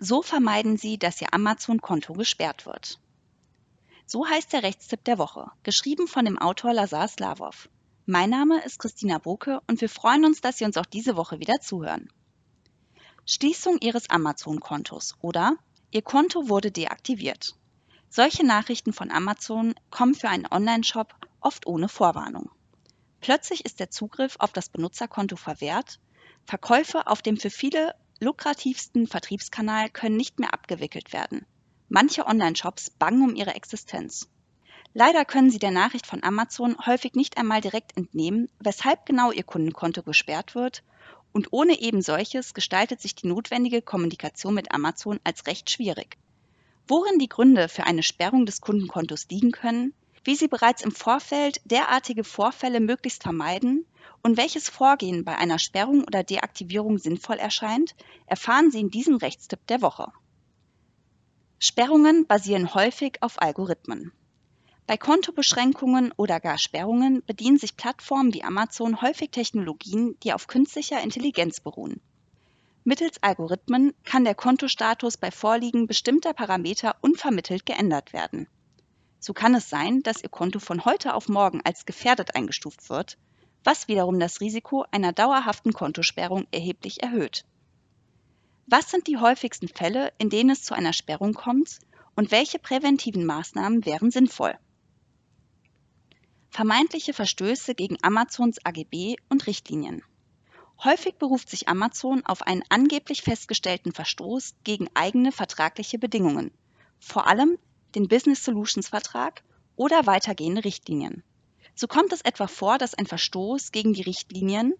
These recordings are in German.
So vermeiden Sie, dass Ihr Amazon-Konto gesperrt wird. So heißt der Rechtstipp der Woche, geschrieben von dem Autor Lazar Slavov. Mein Name ist Christina Boke und wir freuen uns, dass Sie uns auch diese Woche wieder zuhören. Schließung Ihres Amazon-Kontos oder Ihr Konto wurde deaktiviert. Solche Nachrichten von Amazon kommen für einen Online-Shop oft ohne Vorwarnung. Plötzlich ist der Zugriff auf das Benutzerkonto verwehrt, Verkäufe auf dem für viele lukrativsten Vertriebskanal können nicht mehr abgewickelt werden. Manche Online-Shops bangen um ihre Existenz. Leider können Sie der Nachricht von Amazon häufig nicht einmal direkt entnehmen, weshalb genau Ihr Kundenkonto gesperrt wird und ohne eben solches gestaltet sich die notwendige Kommunikation mit Amazon als recht schwierig. Worin die Gründe für eine Sperrung des Kundenkontos liegen können, wie Sie bereits im Vorfeld derartige Vorfälle möglichst vermeiden und welches Vorgehen bei einer Sperrung oder Deaktivierung sinnvoll erscheint, erfahren Sie in diesem Rechtstipp der Woche. Sperrungen basieren häufig auf Algorithmen. Bei Kontobeschränkungen oder gar Sperrungen bedienen sich Plattformen wie Amazon häufig Technologien, die auf künstlicher Intelligenz beruhen. Mittels Algorithmen kann der Kontostatus bei Vorliegen bestimmter Parameter unvermittelt geändert werden. So kann es sein, dass Ihr Konto von heute auf morgen als gefährdet eingestuft wird, was wiederum das Risiko einer dauerhaften Kontosperrung erheblich erhöht. Was sind die häufigsten Fälle, in denen es zu einer Sperrung kommt und welche präventiven Maßnahmen wären sinnvoll? Vermeintliche Verstöße gegen Amazons AGB und Richtlinien. Häufig beruft sich Amazon auf einen angeblich festgestellten Verstoß gegen eigene vertragliche Bedingungen, vor allem den Business Solutions Vertrag oder weitergehende Richtlinien. So kommt es etwa vor, dass ein Verstoß gegen die Richtlinien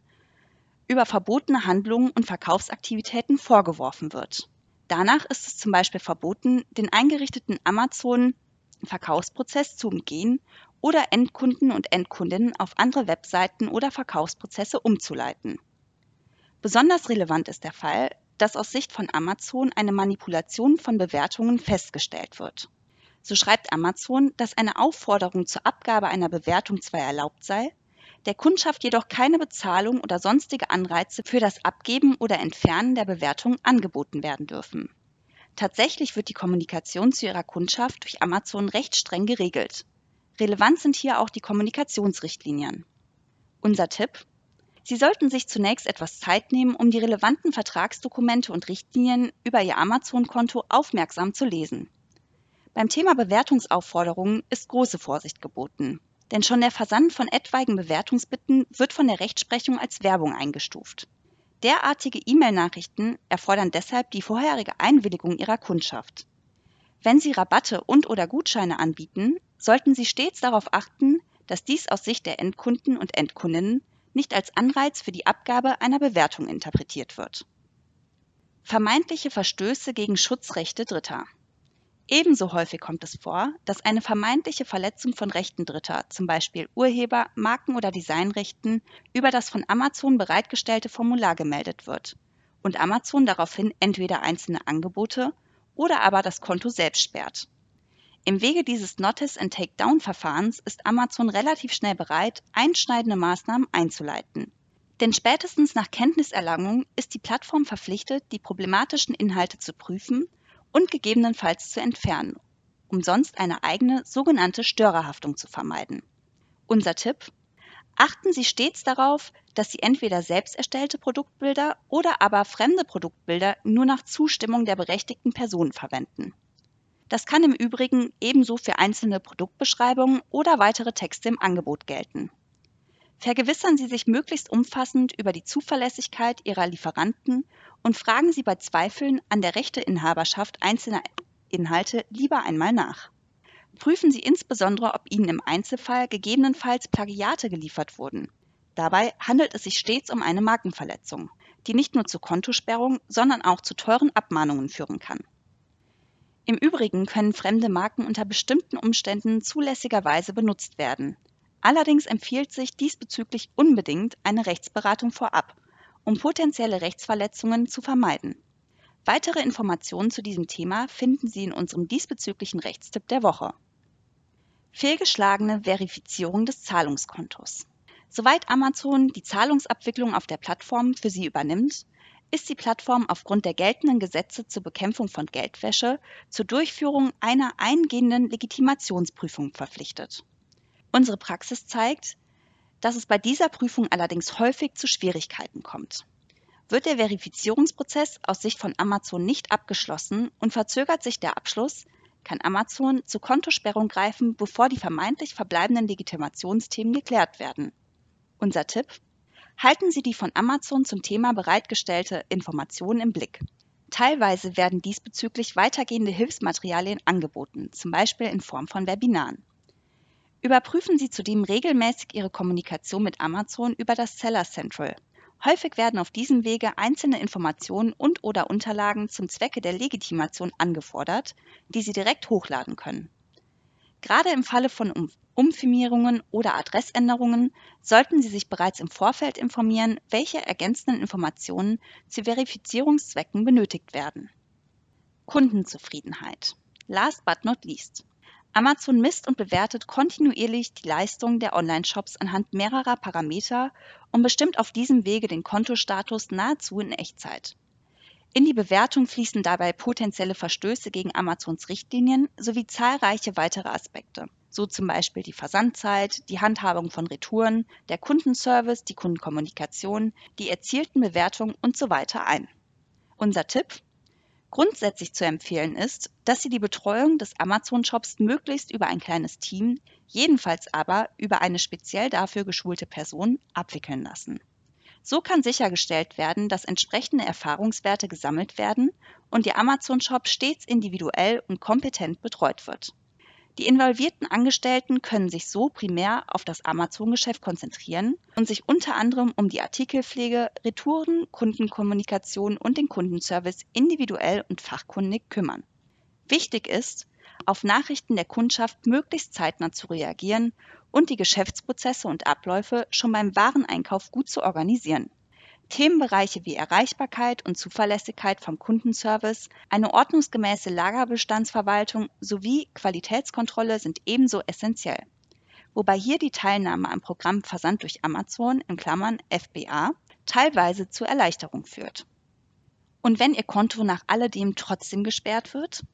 über verbotene Handlungen und Verkaufsaktivitäten vorgeworfen wird. Danach ist es zum Beispiel verboten, den eingerichteten Amazon Verkaufsprozess zu umgehen oder Endkunden und Endkundinnen auf andere Webseiten oder Verkaufsprozesse umzuleiten. Besonders relevant ist der Fall, dass aus Sicht von Amazon eine Manipulation von Bewertungen festgestellt wird. So schreibt Amazon, dass eine Aufforderung zur Abgabe einer Bewertung zwar erlaubt sei, der Kundschaft jedoch keine Bezahlung oder sonstige Anreize für das Abgeben oder Entfernen der Bewertung angeboten werden dürfen. Tatsächlich wird die Kommunikation zu ihrer Kundschaft durch Amazon recht streng geregelt. Relevant sind hier auch die Kommunikationsrichtlinien. Unser Tipp? Sie sollten sich zunächst etwas Zeit nehmen, um die relevanten Vertragsdokumente und Richtlinien über Ihr Amazon-Konto aufmerksam zu lesen. Beim Thema Bewertungsaufforderungen ist große Vorsicht geboten, denn schon der Versand von etwaigen Bewertungsbitten wird von der Rechtsprechung als Werbung eingestuft. Derartige E-Mail-Nachrichten erfordern deshalb die vorherige Einwilligung Ihrer Kundschaft. Wenn Sie Rabatte und/oder Gutscheine anbieten, sollten Sie stets darauf achten, dass dies aus Sicht der Endkunden und Endkundinnen nicht als Anreiz für die Abgabe einer Bewertung interpretiert wird. Vermeintliche Verstöße gegen Schutzrechte Dritter. Ebenso häufig kommt es vor, dass eine vermeintliche Verletzung von Rechten Dritter, zum Beispiel Urheber-, Marken- oder Designrechten, über das von Amazon bereitgestellte Formular gemeldet wird und Amazon daraufhin entweder einzelne Angebote oder aber das Konto selbst sperrt. Im Wege dieses Notice and Takedown Verfahrens ist Amazon relativ schnell bereit, einschneidende Maßnahmen einzuleiten. Denn spätestens nach Kenntniserlangung ist die Plattform verpflichtet, die problematischen Inhalte zu prüfen und gegebenenfalls zu entfernen, um sonst eine eigene sogenannte Störerhaftung zu vermeiden. Unser Tipp? Achten Sie stets darauf, dass Sie entweder selbst erstellte Produktbilder oder aber fremde Produktbilder nur nach Zustimmung der berechtigten Personen verwenden. Das kann im Übrigen ebenso für einzelne Produktbeschreibungen oder weitere Texte im Angebot gelten. Vergewissern Sie sich möglichst umfassend über die Zuverlässigkeit Ihrer Lieferanten und fragen Sie bei Zweifeln an der Rechteinhaberschaft einzelner Inhalte lieber einmal nach. Prüfen Sie insbesondere, ob Ihnen im Einzelfall gegebenenfalls Plagiate geliefert wurden. Dabei handelt es sich stets um eine Markenverletzung, die nicht nur zu Kontosperrung, sondern auch zu teuren Abmahnungen führen kann. Im Übrigen können fremde Marken unter bestimmten Umständen zulässigerweise benutzt werden, Allerdings empfiehlt sich diesbezüglich unbedingt eine Rechtsberatung vorab, um potenzielle Rechtsverletzungen zu vermeiden. Weitere Informationen zu diesem Thema finden Sie in unserem diesbezüglichen Rechtstipp der Woche. Fehlgeschlagene Verifizierung des Zahlungskontos. Soweit Amazon die Zahlungsabwicklung auf der Plattform für Sie übernimmt, ist die Plattform aufgrund der geltenden Gesetze zur Bekämpfung von Geldwäsche zur Durchführung einer eingehenden Legitimationsprüfung verpflichtet. Unsere Praxis zeigt, dass es bei dieser Prüfung allerdings häufig zu Schwierigkeiten kommt. Wird der Verifizierungsprozess aus Sicht von Amazon nicht abgeschlossen und verzögert sich der Abschluss, kann Amazon zur Kontosperrung greifen, bevor die vermeintlich verbleibenden Legitimationsthemen geklärt werden. Unser Tipp? Halten Sie die von Amazon zum Thema bereitgestellte Informationen im Blick. Teilweise werden diesbezüglich weitergehende Hilfsmaterialien angeboten, zum Beispiel in Form von Webinaren. Überprüfen Sie zudem regelmäßig Ihre Kommunikation mit Amazon über das Seller Central. Häufig werden auf diesem Wege einzelne Informationen und/oder Unterlagen zum Zwecke der Legitimation angefordert, die Sie direkt hochladen können. Gerade im Falle von um Umfirmierungen oder Adressänderungen sollten Sie sich bereits im Vorfeld informieren, welche ergänzenden Informationen zu Verifizierungszwecken benötigt werden. Kundenzufriedenheit. Last but not least. Amazon misst und bewertet kontinuierlich die Leistungen der Online-Shops anhand mehrerer Parameter und bestimmt auf diesem Wege den Kontostatus nahezu in Echtzeit. In die Bewertung fließen dabei potenzielle Verstöße gegen Amazons Richtlinien sowie zahlreiche weitere Aspekte, so zum Beispiel die Versandzeit, die Handhabung von Retouren, der Kundenservice, die Kundenkommunikation, die erzielten Bewertungen und so weiter ein. Unser Tipp? Grundsätzlich zu empfehlen ist, dass Sie die Betreuung des Amazon-Shops möglichst über ein kleines Team, jedenfalls aber über eine speziell dafür geschulte Person, abwickeln lassen. So kann sichergestellt werden, dass entsprechende Erfahrungswerte gesammelt werden und Ihr Amazon-Shop stets individuell und kompetent betreut wird. Die involvierten Angestellten können sich so primär auf das Amazon-Geschäft konzentrieren und sich unter anderem um die Artikelpflege, Retouren, Kundenkommunikation und den Kundenservice individuell und fachkundig kümmern. Wichtig ist, auf Nachrichten der Kundschaft möglichst zeitnah zu reagieren und die Geschäftsprozesse und Abläufe schon beim Wareneinkauf gut zu organisieren. Themenbereiche wie Erreichbarkeit und Zuverlässigkeit vom Kundenservice, eine ordnungsgemäße Lagerbestandsverwaltung sowie Qualitätskontrolle sind ebenso essentiell. Wobei hier die Teilnahme am Programm Versand durch Amazon in Klammern (FBA) teilweise zur Erleichterung führt. Und wenn Ihr Konto nach alledem trotzdem gesperrt wird?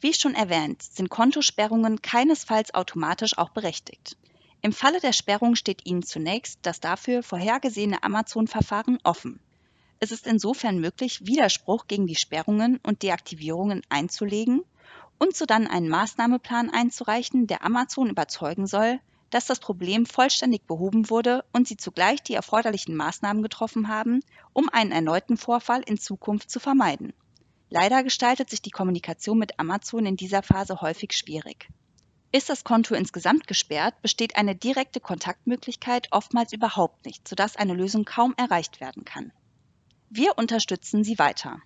Wie schon erwähnt, sind Kontosperrungen keinesfalls automatisch auch berechtigt. Im Falle der Sperrung steht Ihnen zunächst das dafür vorhergesehene Amazon-Verfahren offen. Es ist insofern möglich, Widerspruch gegen die Sperrungen und Deaktivierungen einzulegen und sodann einen Maßnahmeplan einzureichen, der Amazon überzeugen soll, dass das Problem vollständig behoben wurde und sie zugleich die erforderlichen Maßnahmen getroffen haben, um einen erneuten Vorfall in Zukunft zu vermeiden. Leider gestaltet sich die Kommunikation mit Amazon in dieser Phase häufig schwierig. Ist das Konto insgesamt gesperrt, besteht eine direkte Kontaktmöglichkeit oftmals überhaupt nicht, sodass eine Lösung kaum erreicht werden kann. Wir unterstützen Sie weiter.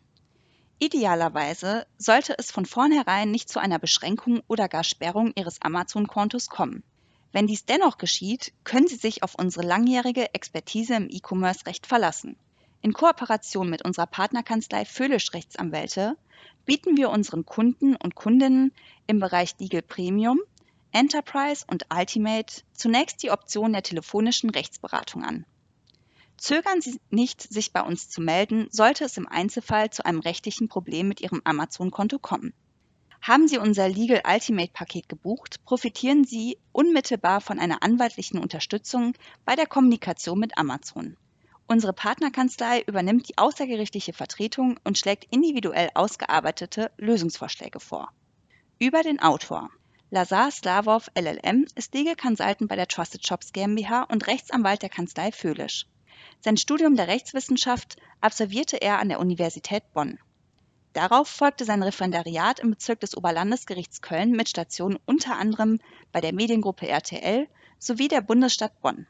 Idealerweise sollte es von vornherein nicht zu einer Beschränkung oder gar Sperrung Ihres Amazon-Kontos kommen. Wenn dies dennoch geschieht, können Sie sich auf unsere langjährige Expertise im E-Commerce-Recht verlassen. In Kooperation mit unserer Partnerkanzlei Föhlisch Rechtsanwälte bieten wir unseren Kunden und Kundinnen im Bereich Legal Premium Enterprise und Ultimate zunächst die Option der telefonischen Rechtsberatung an. Zögern Sie nicht, sich bei uns zu melden, sollte es im Einzelfall zu einem rechtlichen Problem mit Ihrem Amazon-Konto kommen. Haben Sie unser Legal Ultimate Paket gebucht, profitieren Sie unmittelbar von einer anwaltlichen Unterstützung bei der Kommunikation mit Amazon. Unsere Partnerkanzlei übernimmt die außergerichtliche Vertretung und schlägt individuell ausgearbeitete Lösungsvorschläge vor. Über den Autor. Lazar Slavov LLM ist Legal Consultant bei der Trusted Shops GmbH und Rechtsanwalt der Kanzlei Föhlisch. Sein Studium der Rechtswissenschaft absolvierte er an der Universität Bonn. Darauf folgte sein Referendariat im Bezirk des Oberlandesgerichts Köln mit Stationen unter anderem bei der Mediengruppe RTL sowie der Bundesstadt Bonn.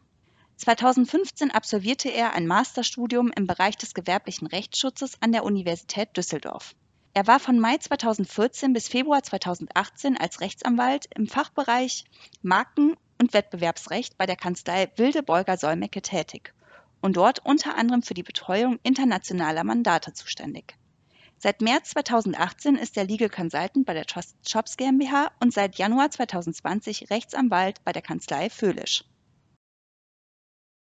2015 absolvierte er ein Masterstudium im Bereich des gewerblichen Rechtsschutzes an der Universität Düsseldorf. Er war von Mai 2014 bis Februar 2018 als Rechtsanwalt im Fachbereich Marken- und Wettbewerbsrecht bei der Kanzlei Wilde Beuger Solmecke tätig und dort unter anderem für die Betreuung internationaler Mandate zuständig. Seit März 2018 ist er Legal Consultant bei der Trust Shops GmbH und seit Januar 2020 Rechtsanwalt bei der Kanzlei Föhlisch.